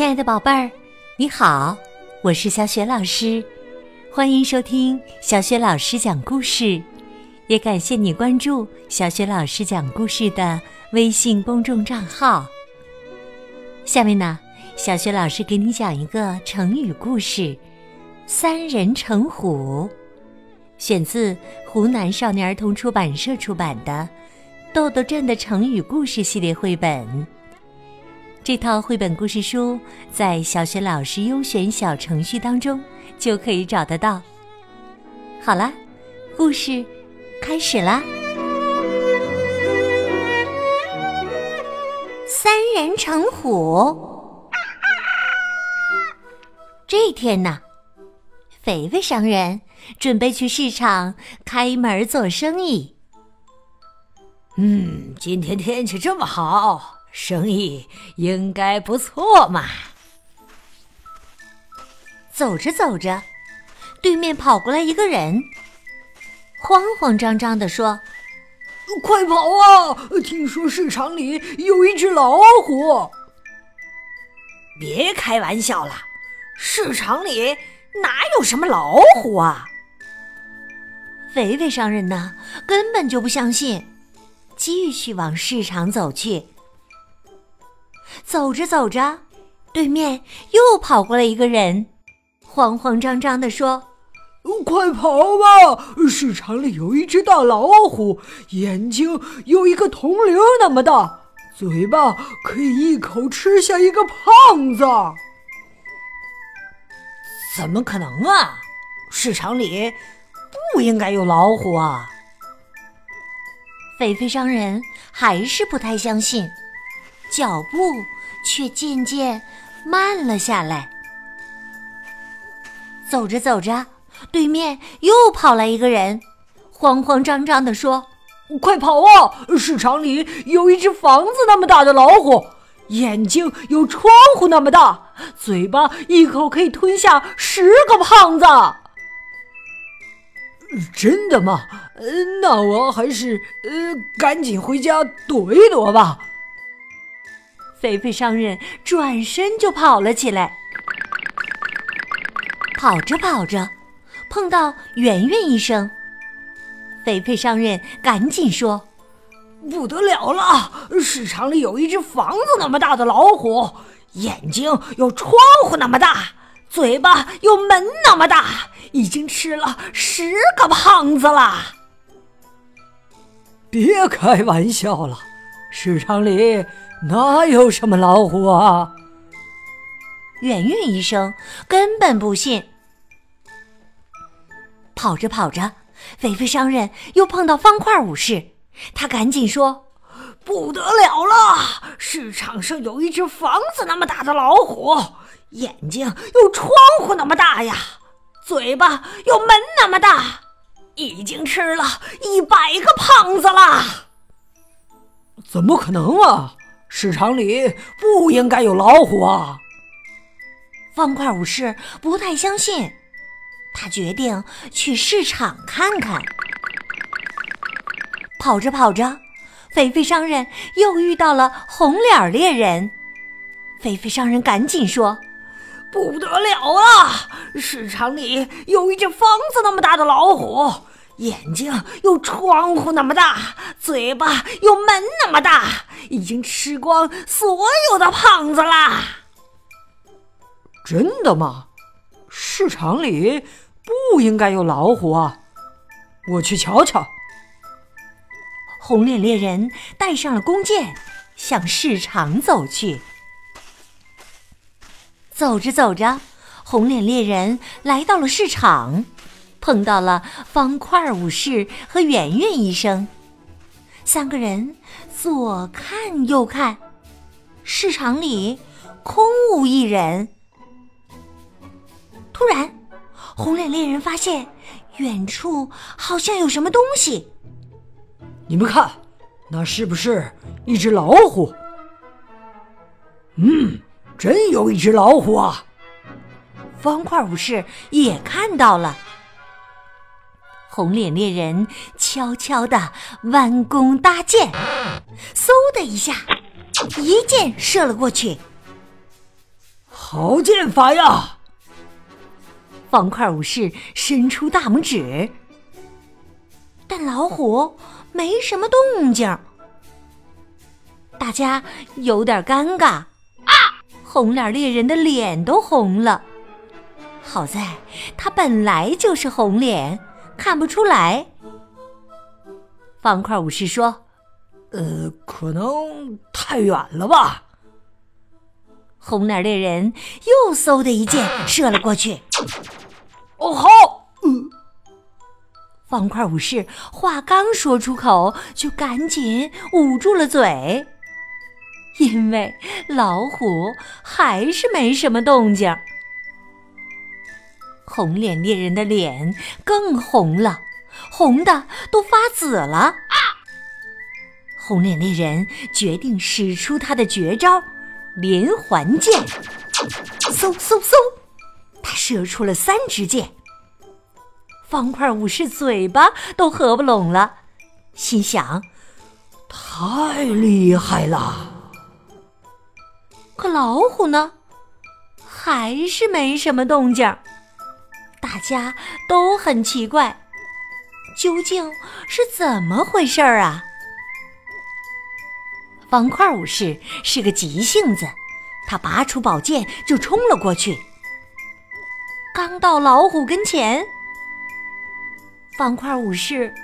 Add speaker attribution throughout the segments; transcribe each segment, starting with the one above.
Speaker 1: 亲爱的宝贝儿，你好，我是小雪老师，欢迎收听小雪老师讲故事，也感谢你关注小雪老师讲故事的微信公众账号。下面呢，小雪老师给你讲一个成语故事“三人成虎”，选自湖南少年儿童出版社出版的《豆豆镇的成语故事》系列绘本。这套绘本故事书在小学老师优选小程序当中就可以找得到。好了，故事开始啦！三人成虎。这天呢，肥肥商人准备去市场开门做生意。
Speaker 2: 嗯，今天天气这么好。生意应该不错嘛。
Speaker 1: 走着走着，对面跑过来一个人，慌慌张张地说：“
Speaker 3: 快跑啊！听说市场里有一只老虎。”
Speaker 2: 别开玩笑了，市场里哪有什么老虎啊？
Speaker 1: 肥肥商人呢，根本就不相信，继续往市场走去。走着走着，对面又跑过来一个人，慌慌张张地说：“
Speaker 3: 快跑吧！市场里有一只大老虎，眼睛有一个铜铃那么大，嘴巴可以一口吃下一个胖子。”
Speaker 2: 怎么可能啊？市场里不应该有老虎啊！
Speaker 1: 肥肥商人还是不太相信。脚步却渐渐慢了下来。走着走着，对面又跑来一个人，慌慌张张地说：“
Speaker 3: 快跑啊！市场里有一只房子那么大的老虎，眼睛有窗户那么大，嘴巴一口可以吞下十个胖子。”真的吗？那我还是呃，赶紧回家躲一躲吧。
Speaker 1: 肥肥商人转身就跑了起来，跑着跑着，碰到圆圆医生。肥肥商人赶紧说：“
Speaker 3: 不得了了！市场里有一只房子那么大的老虎，眼睛有窗户那么大，嘴巴有门那么大，已经吃了十个胖子了。”别开玩笑了，市场里……哪有什么老虎啊？
Speaker 1: 圆圆医生根本不信。跑着跑着，肥肥商人又碰到方块武士，他赶紧说：“
Speaker 3: 不得了了！市场上有一只房子那么大的老虎，眼睛有窗户那么大呀，嘴巴有门那么大，已经吃了一百个胖子了。怎么可能啊？”市场里不应该有老虎啊！
Speaker 1: 方块武士不太相信，他决定去市场看看。跑着跑着，肥肥商人又遇到了红脸猎人。肥肥商人赶紧说：“
Speaker 3: 不得了啊！市场里有一只方子那么大的老虎，眼睛有窗户那么大，嘴巴有门那么大。”已经吃光所有的胖子啦！真的吗？市场里不应该有老虎啊！我去瞧瞧。
Speaker 1: 红脸猎人带上了弓箭，向市场走去。走着走着，红脸猎人来到了市场，碰到了方块武士和圆圆医生。三个人左看右看，市场里空无一人。突然，红脸猎人发现远处好像有什么东西。
Speaker 3: 你们看，那是不是一只老虎？嗯，真有一只老虎啊！
Speaker 1: 方块武士也看到了。红脸猎人悄悄地弯弓搭箭，嗖的一下，一箭射了过去。
Speaker 3: 好剑法呀！
Speaker 1: 方块武士伸出大拇指，
Speaker 2: 但老虎没什么动静。
Speaker 1: 大家有点尴尬啊！红脸猎人的脸都红了。好在他本来就是红脸，看不出来。方块武士说：“
Speaker 3: 呃，可能太远了吧。”
Speaker 1: 红脸猎人又嗖的一箭射了过去。
Speaker 3: 哦好，
Speaker 1: 方块武士话刚说出口，就赶紧捂住了嘴，因为老虎还是没什么动静。红脸猎人的脸更红了，红的都发紫了。红脸猎人决定使出他的绝招——连环箭。嗖嗖嗖，他射出了三支箭。方块武士嘴巴都合不拢了，心想：
Speaker 3: 太厉害了。
Speaker 1: 可老虎呢，还是没什么动静。大家都很奇怪，究竟是怎么回事儿啊？方块武士是个急性子，他拔出宝剑就冲了过去。刚到老虎跟前，方块武士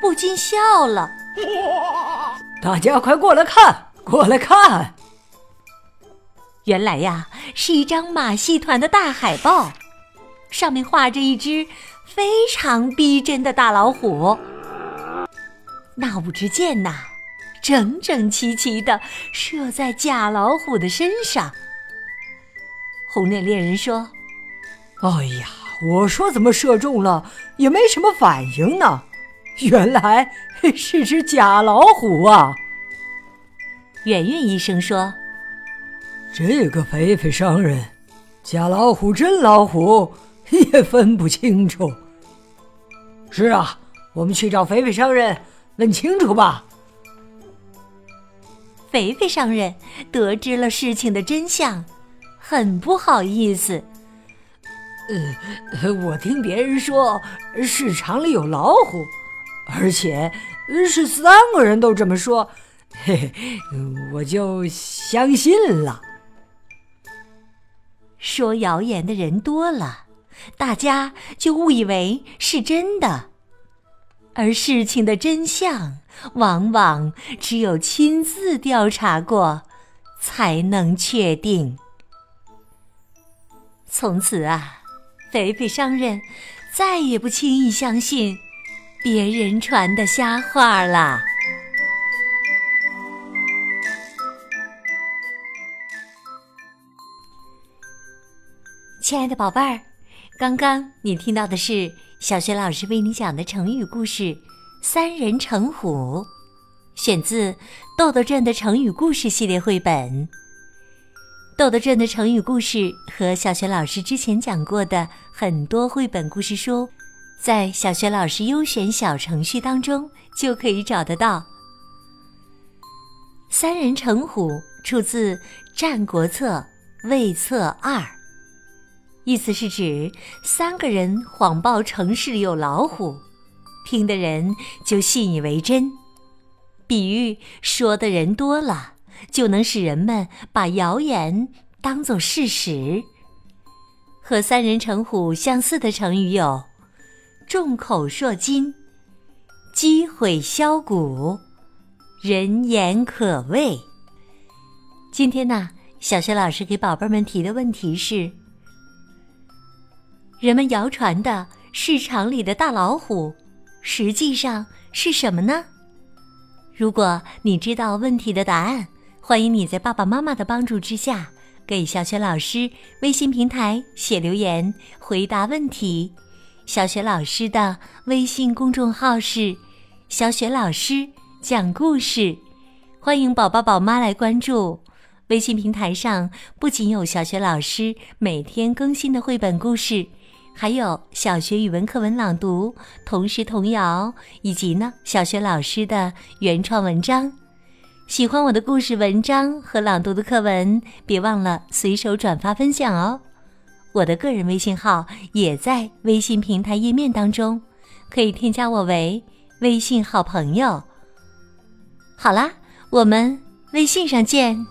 Speaker 1: 不禁笑了：“
Speaker 3: 大家快过来看，过来看！
Speaker 1: 原来呀，是一张马戏团的大海报。”上面画着一只非常逼真的大老虎，那五支箭呐，整整齐齐的射在假老虎的身上。红脸猎人说：“
Speaker 3: 哎呀，我说怎么射中了也没什么反应呢？原来是只假老虎啊！”
Speaker 1: 圆圆医生说：“
Speaker 3: 这个肥肥商人，假老虎真老虎。” 也分不清楚。是啊，我们去找肥肥商人问清楚吧。
Speaker 1: 肥肥商人得知了事情的真相，很不好意思。
Speaker 3: 呃，我听别人说市场里有老虎，而且是三个人都这么说，嘿嘿，我就相信了。
Speaker 1: 说谣言的人多了。大家就误以为是真的，而事情的真相往往只有亲自调查过才能确定。从此啊，肥肥商人再也不轻易相信别人传的瞎话了。亲爱的宝贝儿。刚刚你听到的是小学老师为你讲的成语故事《三人成虎》，选自《豆豆镇的成语故事》系列绘本。豆豆镇的成语故事和小学老师之前讲过的很多绘本故事书，在小学老师优选小程序当中就可以找得到。三人成虎出自《战国策·魏策二》。意思是指三个人谎报城市里有老虎，听的人就信以为真。比喻说的人多了，就能使人们把谣言当作事实。和三人成虎相似的成语有“众口铄金”“积毁销骨”“人言可畏”。今天呢，小学老师给宝贝们提的问题是。人们谣传的市场里的大老虎，实际上是什么呢？如果你知道问题的答案，欢迎你在爸爸妈妈的帮助之下，给小雪老师微信平台写留言回答问题。小雪老师的微信公众号是“小雪老师讲故事”，欢迎宝宝宝妈来关注。微信平台上不仅有小雪老师每天更新的绘本故事。还有小学语文课文朗读、童诗童谣，以及呢小学老师的原创文章。喜欢我的故事、文章和朗读的课文，别忘了随手转发分享哦。我的个人微信号也在微信平台页面当中，可以添加我为微信好朋友。好啦，我们微信上见。